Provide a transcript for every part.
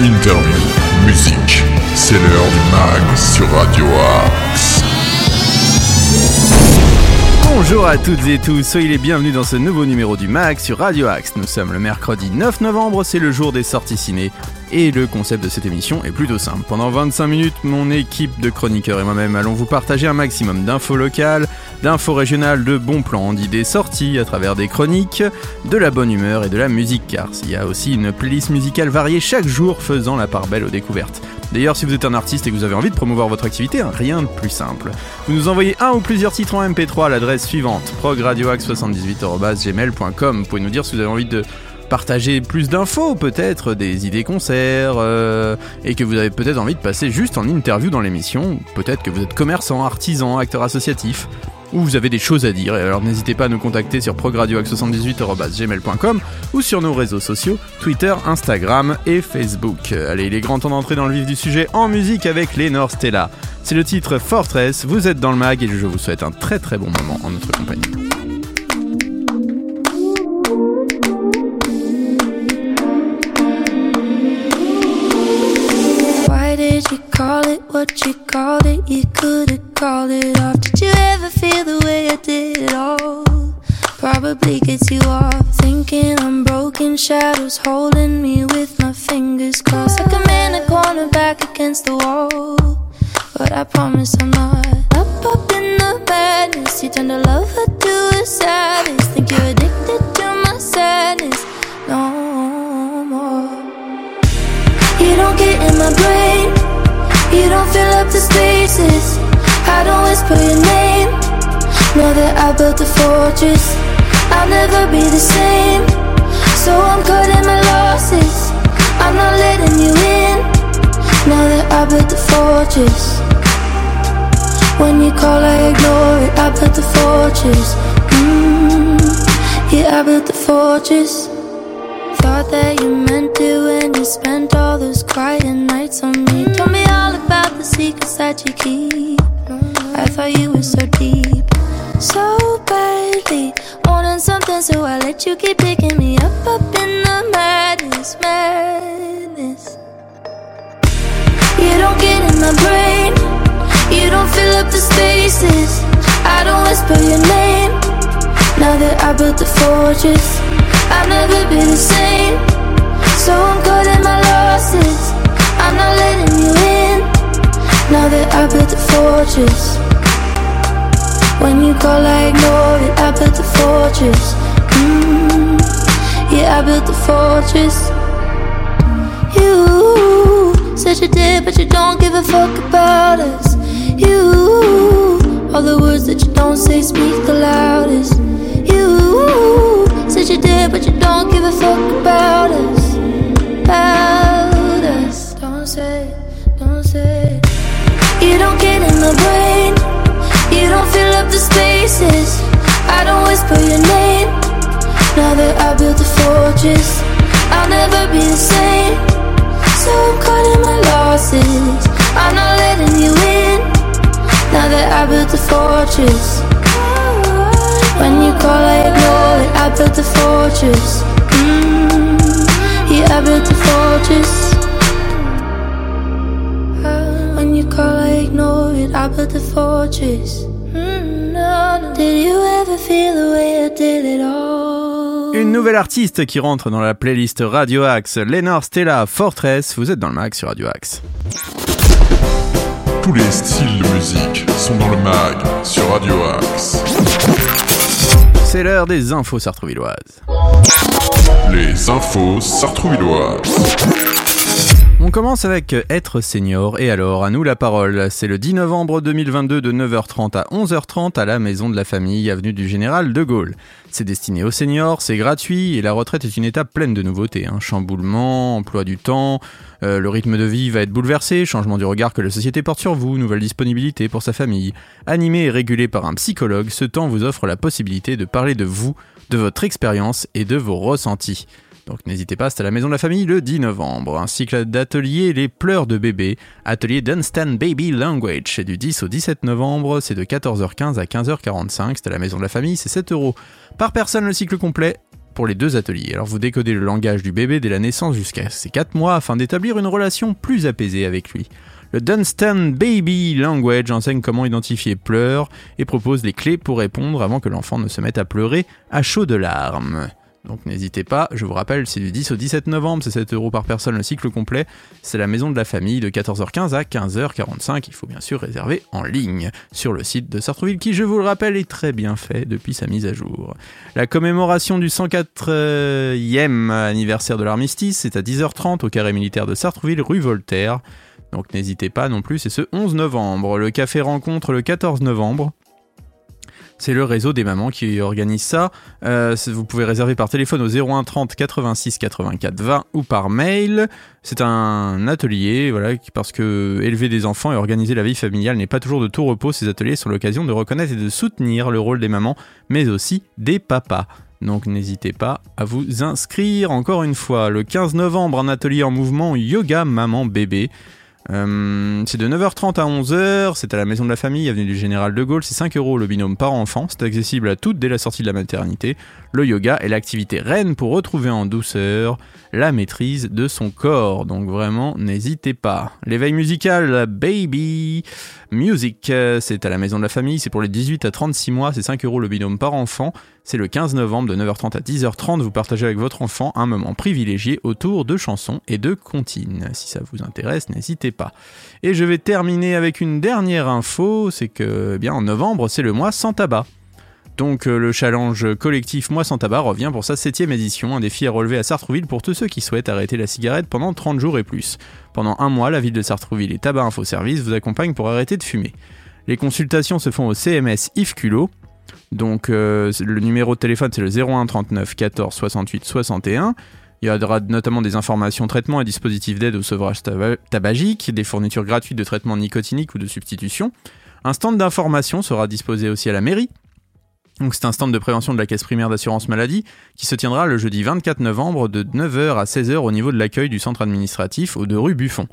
interview, musique. C'est l'heure du mag sur Radio Axe. Bonjour à toutes et tous, soyez les bienvenus dans ce nouveau numéro du MAG sur Radio Axe. Nous sommes le mercredi 9 novembre, c'est le jour des sorties ciné. Et le concept de cette émission est plutôt simple. Pendant 25 minutes, mon équipe de chroniqueurs et moi-même allons vous partager un maximum d'infos locales, d'infos régionales, de bons plans, d'idées sorties à travers des chroniques, de la bonne humeur et de la musique car il y a aussi une playlist musicale variée chaque jour faisant la part belle aux découvertes. D'ailleurs, si vous êtes un artiste et que vous avez envie de promouvoir votre activité, hein, rien de plus simple. Vous nous envoyez un ou plusieurs titres en MP3 à l'adresse suivante progradioax78.gmail.com. Vous pouvez nous dire si vous avez envie de partager plus d'infos, peut-être des idées concerts, euh, et que vous avez peut-être envie de passer juste en interview dans l'émission. Peut-être que vous êtes commerçant, artisan, acteur associatif ou vous avez des choses à dire. Alors n'hésitez pas à nous contacter sur progradioax78.gmail.com ou sur nos réseaux sociaux, Twitter, Instagram et Facebook. Allez, il est grand temps d'entrer dans le vif du sujet en musique avec Lénore Stella. C'est le titre Fortress, vous êtes dans le mag et je vous souhaite un très très bon moment en notre compagnie. What you called it? You could have called it off. Did you ever feel the way I did it all? Probably gets you off thinking I'm broken shadows holding me with my fingers crossed like I'm in a corner back against the wall. But I promise I'm not up up in the madness. You turn to love her to a sadness. Think you're addicted to my sadness. No more. You don't get in my brain. You don't fill up the spaces. I don't whisper your name. Know that I built a fortress. I'll never be the same. So I'm cutting my losses. I'm not letting you in. Now that I built the fortress. When you call, I ignore it. I built the fortress. Mm, yeah, I built the fortress. Thought that you meant it when you spent all those quiet nights on me. Told me all about the secrets that you keep. I thought you were so deep, so badly wanting something, so I let you keep picking me up, up in the madness, madness. You don't get in my brain, you don't fill up the spaces. I don't whisper your name. Now that I built the fortress. I'll never be the same. So I'm cutting my losses. I'm not letting you in. Now that I built the fortress. When you call, I ignore it. I built the fortress. Mm, yeah, I built the fortress. You said you did, but you don't give a fuck about us. You, all the words that you don't say speak the loudest. You said you did, but you don't give a fuck about us. About us. Don't say, don't say. You don't get in my brain. You don't fill up the spaces. I don't whisper your name. Now that I built a fortress, I'll never be the same. So I'm cutting my losses. I'm not letting you in. Now that I built a fortress. When you call, I ignore it. I built a fortress. Mm, yeah, I built a fortress. When you call, I ignore it. I built a fortress. Mm, no, no. Did you ever feel the way I did it all? Une nouvelle artiste qui rentre dans la playlist Radio Axe, Lénore Stella Fortress, vous êtes dans le mag sur Radio Axe. Tous les styles de musique sont dans le mag sur Radio Axe. C'est l'heure des infos sartrouvilloises. Les infos sartrouvilloises. On commence avec Être senior et alors à nous la parole. C'est le 10 novembre 2022 de 9h30 à 11h30 à la Maison de la Famille, avenue du Général de Gaulle. C'est destiné aux seniors, c'est gratuit et la retraite est une étape pleine de nouveautés. Hein. Chamboulement, emploi du temps, euh, le rythme de vie va être bouleversé, changement du regard que la société porte sur vous, nouvelle disponibilité pour sa famille. Animé et régulé par un psychologue, ce temps vous offre la possibilité de parler de vous, de votre expérience et de vos ressentis. Donc n'hésitez pas, c'est à la Maison de la Famille le 10 novembre. Un cycle d'ateliers Les pleurs de bébé, atelier Dunstan Baby Language. C'est du 10 au 17 novembre, c'est de 14h15 à 15h45. C'est à la Maison de la Famille, c'est 7 euros par personne le cycle complet. pour les deux ateliers. Alors vous décodez le langage du bébé dès la naissance jusqu'à ses 4 mois afin d'établir une relation plus apaisée avec lui. Le Dunstan Baby Language enseigne comment identifier pleurs et propose les clés pour répondre avant que l'enfant ne se mette à pleurer à chaud de larmes. Donc n'hésitez pas, je vous rappelle, c'est du 10 au 17 novembre, c'est 7 euros par personne le cycle complet. C'est la maison de la famille de 14h15 à 15h45. Il faut bien sûr réserver en ligne sur le site de Sartreville qui, je vous le rappelle, est très bien fait depuis sa mise à jour. La commémoration du 104e anniversaire de l'armistice, c'est à 10h30 au carré militaire de Sartreville, rue Voltaire. Donc n'hésitez pas non plus, c'est ce 11 novembre. Le café rencontre le 14 novembre. C'est le réseau des mamans qui organise ça. Euh, vous pouvez réserver par téléphone au 01 30 86 84 20 ou par mail. C'est un atelier, voilà, parce que élever des enfants et organiser la vie familiale n'est pas toujours de tout repos. Ces ateliers sont l'occasion de reconnaître et de soutenir le rôle des mamans, mais aussi des papas. Donc n'hésitez pas à vous inscrire. Encore une fois, le 15 novembre, un atelier en mouvement yoga maman bébé. Euh, c'est de 9h30 à 11h, c'est à la maison de la famille, avenue du Général de Gaulle, c'est 5 euros le binôme par enfant, c'est accessible à toutes dès la sortie de la maternité. Le yoga est l'activité reine pour retrouver en douceur la maîtrise de son corps, donc vraiment n'hésitez pas. L'éveil musical, Baby Music, c'est à la maison de la famille, c'est pour les 18 à 36 mois, c'est 5 euros le binôme par enfant. C'est le 15 novembre de 9h30 à 10h30. Vous partagez avec votre enfant un moment privilégié autour de chansons et de comptines. Si ça vous intéresse, n'hésitez pas. Et je vais terminer avec une dernière info, c'est que eh bien en novembre, c'est le mois sans tabac. Donc euh, le challenge collectif Mois sans tabac revient pour sa septième édition, un défi à relever à Sartrouville pour tous ceux qui souhaitent arrêter la cigarette pendant 30 jours et plus. Pendant un mois, la ville de Sartrouville et Tabac Info Service vous accompagnent pour arrêter de fumer. Les consultations se font au CMS Yves donc euh, le numéro de téléphone c'est le 01 39 14 68 61. Il y aura notamment des informations traitement et dispositifs d'aide au sevrage tabagique, des fournitures gratuites de traitement nicotinique ou de substitution. Un stand d'information sera disposé aussi à la mairie. Donc c'est un stand de prévention de la caisse primaire d'assurance maladie qui se tiendra le jeudi 24 novembre de 9h à 16h au niveau de l'accueil du centre administratif au 2 rue Buffon.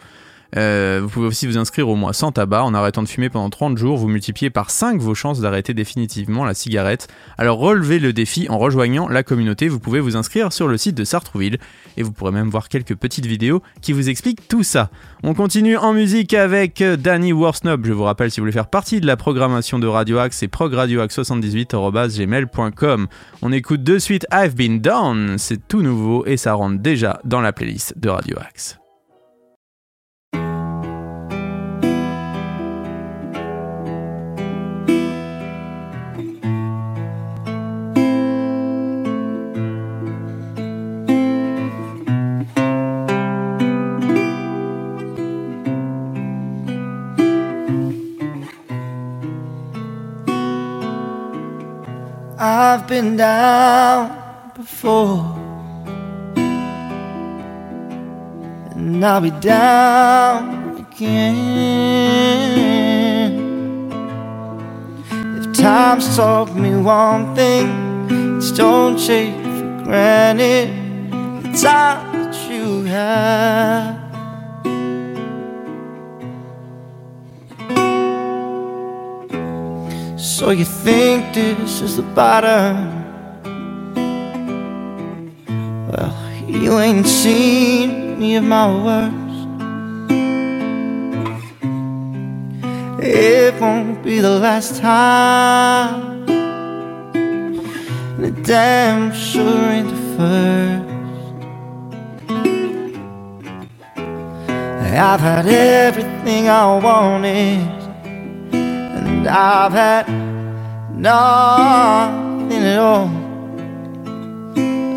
Euh, vous pouvez aussi vous inscrire au mois sans tabac. En arrêtant de fumer pendant 30 jours, vous multipliez par 5 vos chances d'arrêter définitivement la cigarette. Alors relevez le défi en rejoignant la communauté. Vous pouvez vous inscrire sur le site de Sartrouville et vous pourrez même voir quelques petites vidéos qui vous expliquent tout ça. On continue en musique avec Danny Worsnob. Je vous rappelle, si vous voulez faire partie de la programmation de Radio Axe, c'est progradioaxe78.gmail.com. On écoute de suite I've Been Down. C'est tout nouveau et ça rentre déjà dans la playlist de Radio Axe. Been down before, and I'll be down again. If time's taught me one thing, it's don't take for granted the time that you have. So you think this is the bottom? Well, you ain't seen me of my worst. It won't be the last time. It damn sure ain't the first. I've had everything I wanted, and I've had nothing at all.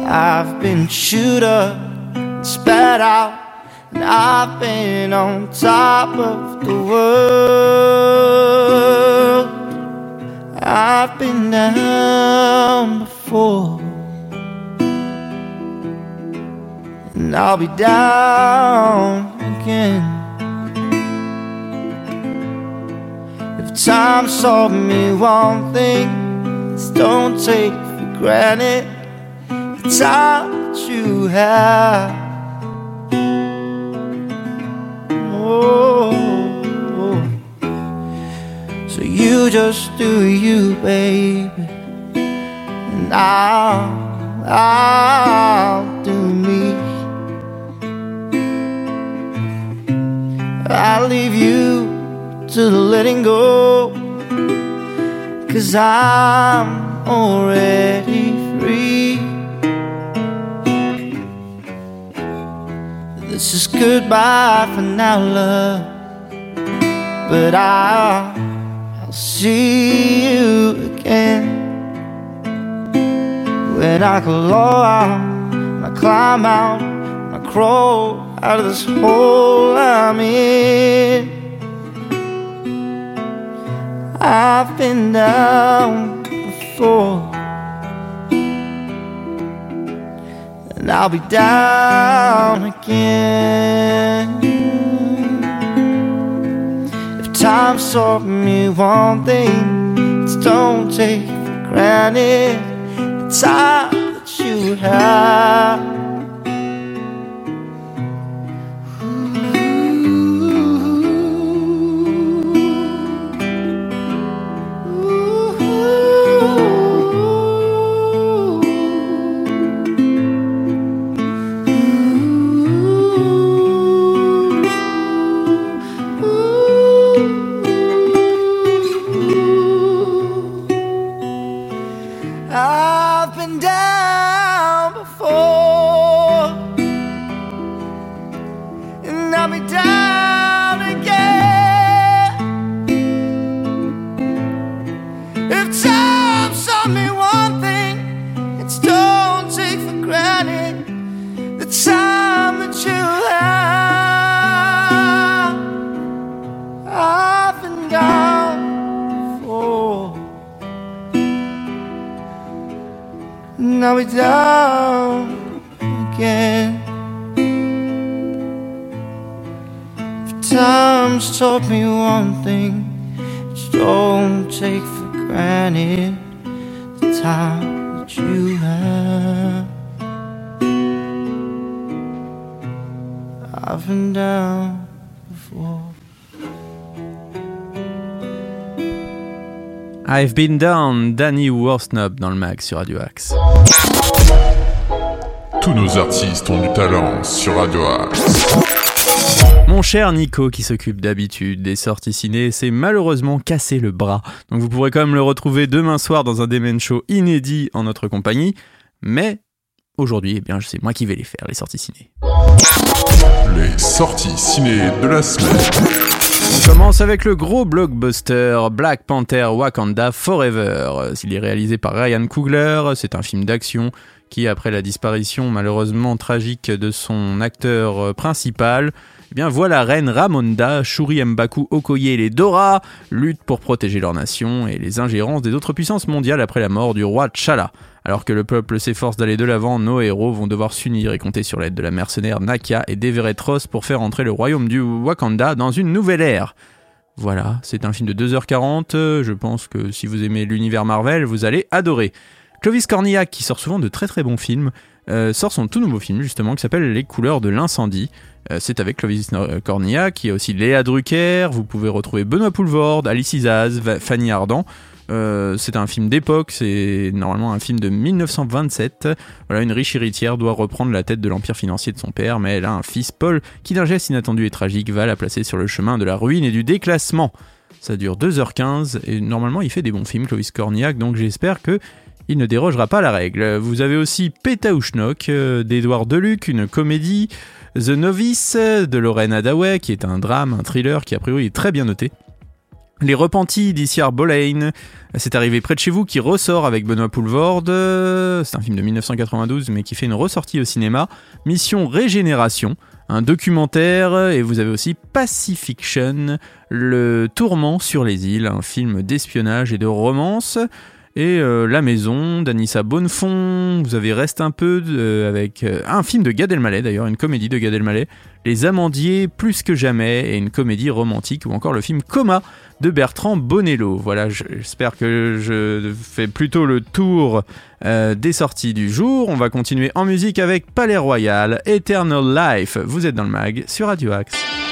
I've been chewed up, and spat out, and I've been on top of the world. I've been down before, and I'll be down again. Time taught me one thing is don't take for granted the time that you have. Oh, so you just do you, baby, and I'll I'll do me. I'll leave you to the letting go. Cause I'm already free. This is goodbye for now, love. But I'll, I'll see you again. When I claw out, when I climb out, I crawl out of this hole I'm in. I've been down before, and I'll be down again. If time taught me one thing, it's don't take for granted the time that you have. I've Been Down, Danny Worsnop dans le mag sur Radio Axe. Tous nos artistes ont du talent sur Radio Axe. Mon cher Nico, qui s'occupe d'habitude des sorties ciné, s'est malheureusement cassé le bras. Donc vous pourrez quand même le retrouver demain soir dans un Demen Show inédit en notre compagnie. Mais aujourd'hui, eh bien, c'est moi qui vais les faire, les sorties ciné. Les sorties ciné de la semaine. Commence avec le gros blockbuster Black Panther Wakanda Forever. Il est réalisé par Ryan Coogler. C'est un film d'action qui, après la disparition malheureusement tragique de son acteur principal, eh bien voit la reine Ramonda, Shuri Mbaku Okoye et les Dora luttent pour protéger leur nation et les ingérences des autres puissances mondiales après la mort du roi T'Challa. Alors que le peuple s'efforce d'aller de l'avant, nos héros vont devoir s'unir et compter sur l'aide de la mercenaire Nakia et d'Everett Ross pour faire entrer le royaume du Wakanda dans une nouvelle ère. Voilà, c'est un film de 2h40, je pense que si vous aimez l'univers Marvel, vous allez adorer. Clovis Cornillac, qui sort souvent de très très bons films, euh, sort son tout nouveau film justement qui s'appelle Les couleurs de l'incendie. Euh, c'est avec Clovis Cornillac, qui a aussi Léa Drucker, vous pouvez retrouver Benoît Poulvord, Alice Isaz, Fanny Ardant. Euh, c'est un film d'époque, c'est normalement un film de 1927. Voilà, une riche héritière doit reprendre la tête de l'empire financier de son père, mais elle a un fils, Paul, qui d'un geste inattendu et tragique va la placer sur le chemin de la ruine et du déclassement. Ça dure 2h15 et normalement il fait des bons films, Clovis Cornillac, donc j'espère que il ne dérogera pas la règle. Vous avez aussi Pétaouchnok euh, d'Edouard Deluc, une comédie, The Novice de Lorraine Hadaway, qui est un drame, un thriller qui a priori est très bien noté. Les Repentis d'Issiar Boleyn, c'est arrivé près de chez vous, qui ressort avec Benoît Poulvord. C'est un film de 1992, mais qui fait une ressortie au cinéma. Mission Régénération, un documentaire, et vous avez aussi Pacifiction, le tourment sur les îles, un film d'espionnage et de romance. Et euh, La Maison d'Anissa Bonnefond, vous avez Reste un peu euh, avec euh, un film de Gad Elmaleh d'ailleurs, une comédie de Gad Elmaleh, Les Amandiers plus que jamais et une comédie romantique ou encore le film Coma de Bertrand Bonello. Voilà, j'espère que je fais plutôt le tour des sorties du jour. On va continuer en musique avec Palais Royal, Eternal Life. Vous êtes dans le mag sur Radio Axe.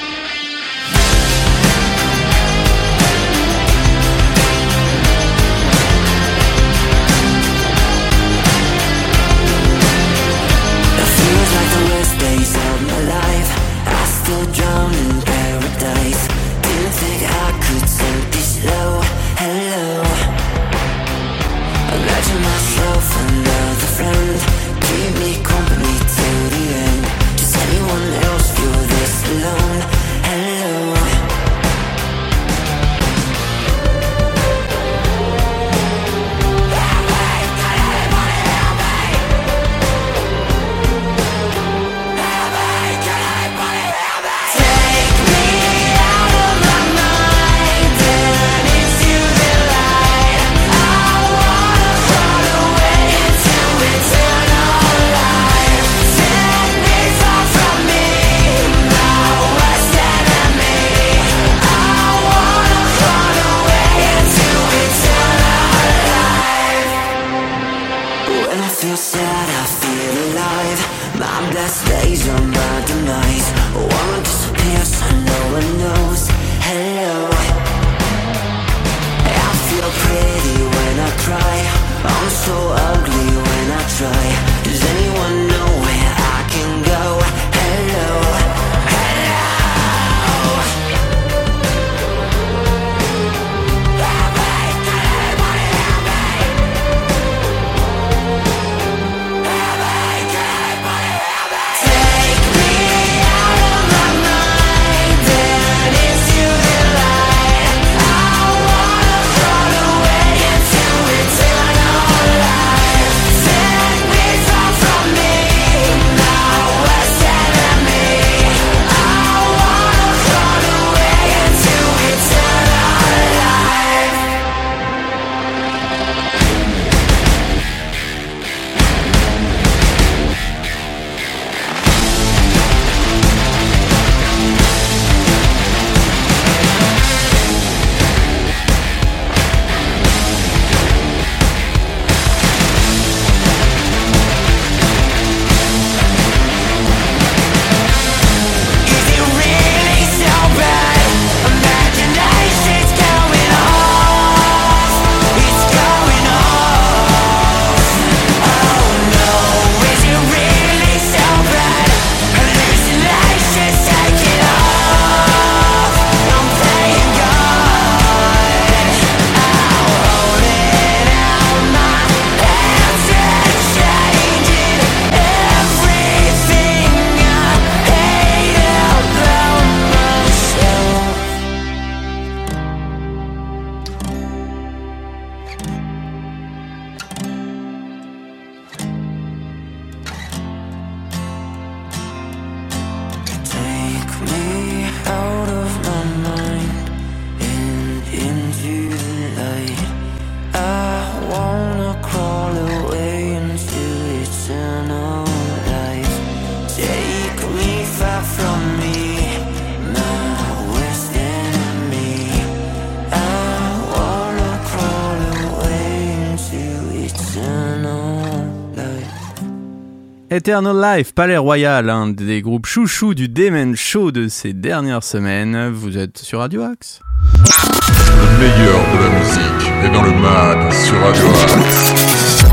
Eternal Life, Palais Royal, un des groupes chouchous du Demen Show de ces dernières semaines. Vous êtes sur Radio Axe Le meilleur de la musique est dans le mag sur Radio Axe.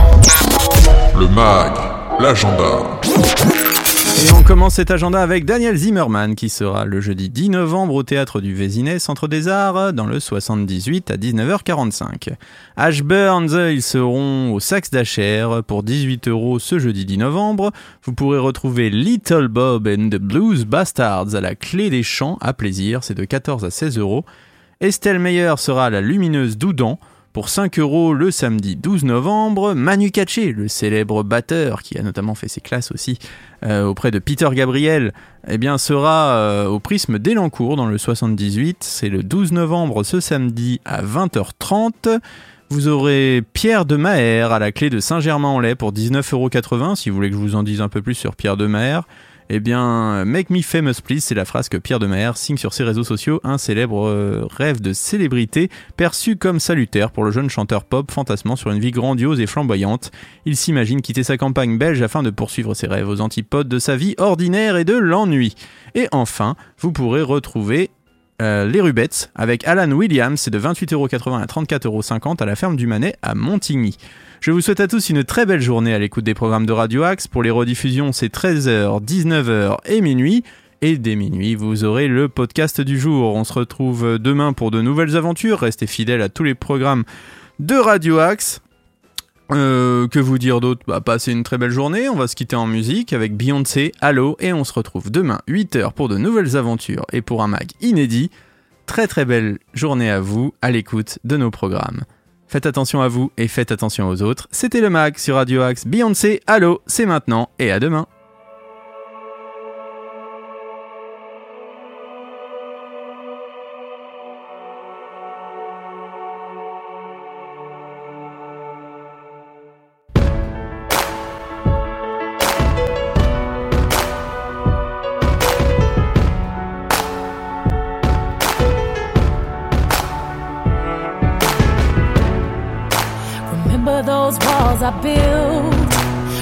Le mag, l'agenda. Et on commence cet agenda avec Daniel Zimmerman qui sera le jeudi 10 novembre au théâtre du Vésinet, Centre des Arts, dans le 78 à 19h45. Ashburns, ils seront au Saxe d'Acher pour 18 euros ce jeudi 10 novembre. Vous pourrez retrouver Little Bob and the Blues Bastards à la clé des champs à plaisir, c'est de 14 à 16 euros. Estelle Meyer sera la lumineuse d'Oudan pour 5 euros le samedi 12 novembre. Manu Katché, le célèbre batteur qui a notamment fait ses classes aussi euh, auprès de Peter Gabriel, eh bien, sera euh, au Prisme d'Elancourt dans le 78. C'est le 12 novembre ce samedi à 20h30. Vous aurez Pierre de Maher à la clé de Saint-Germain-en-Laye pour 19,80€ si vous voulez que je vous en dise un peu plus sur Pierre de Maher. Eh bien, Make Me Famous Please, c'est la phrase que Pierre de Maher signe sur ses réseaux sociaux, un célèbre euh, rêve de célébrité perçu comme salutaire pour le jeune chanteur pop fantasmant sur une vie grandiose et flamboyante. Il s'imagine quitter sa campagne belge afin de poursuivre ses rêves aux antipodes de sa vie ordinaire et de l'ennui. Et enfin, vous pourrez retrouver euh, les Rubettes avec Alan Williams, c'est de 28,80€ à 34,50€ à la ferme du Manet à Montigny. Je vous souhaite à tous une très belle journée à l'écoute des programmes de Radio Axe. Pour les rediffusions, c'est 13h, 19h et minuit. Et dès minuit, vous aurez le podcast du jour. On se retrouve demain pour de nouvelles aventures. Restez fidèles à tous les programmes de Radio Axe. Euh, que vous dire d'autre? Bah, Passez une très belle journée. On va se quitter en musique avec Beyoncé, Allo. Et on se retrouve demain, 8h, pour de nouvelles aventures et pour un mag inédit. Très très belle journée à vous à l'écoute de nos programmes. Faites attention à vous et faites attention aux autres. C'était le mag sur Radio Axe. Beyoncé, Allo, c'est maintenant et à demain.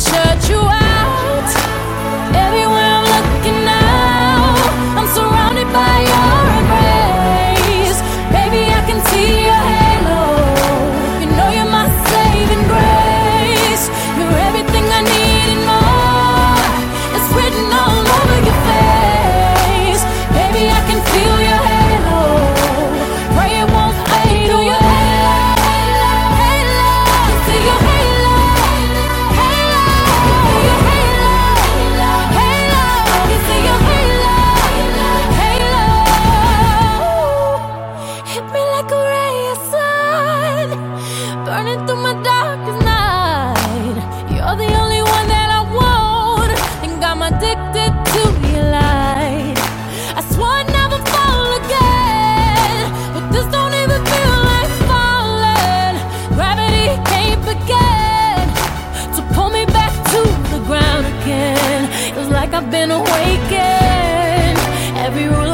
search you out. I've been awakened. Every rule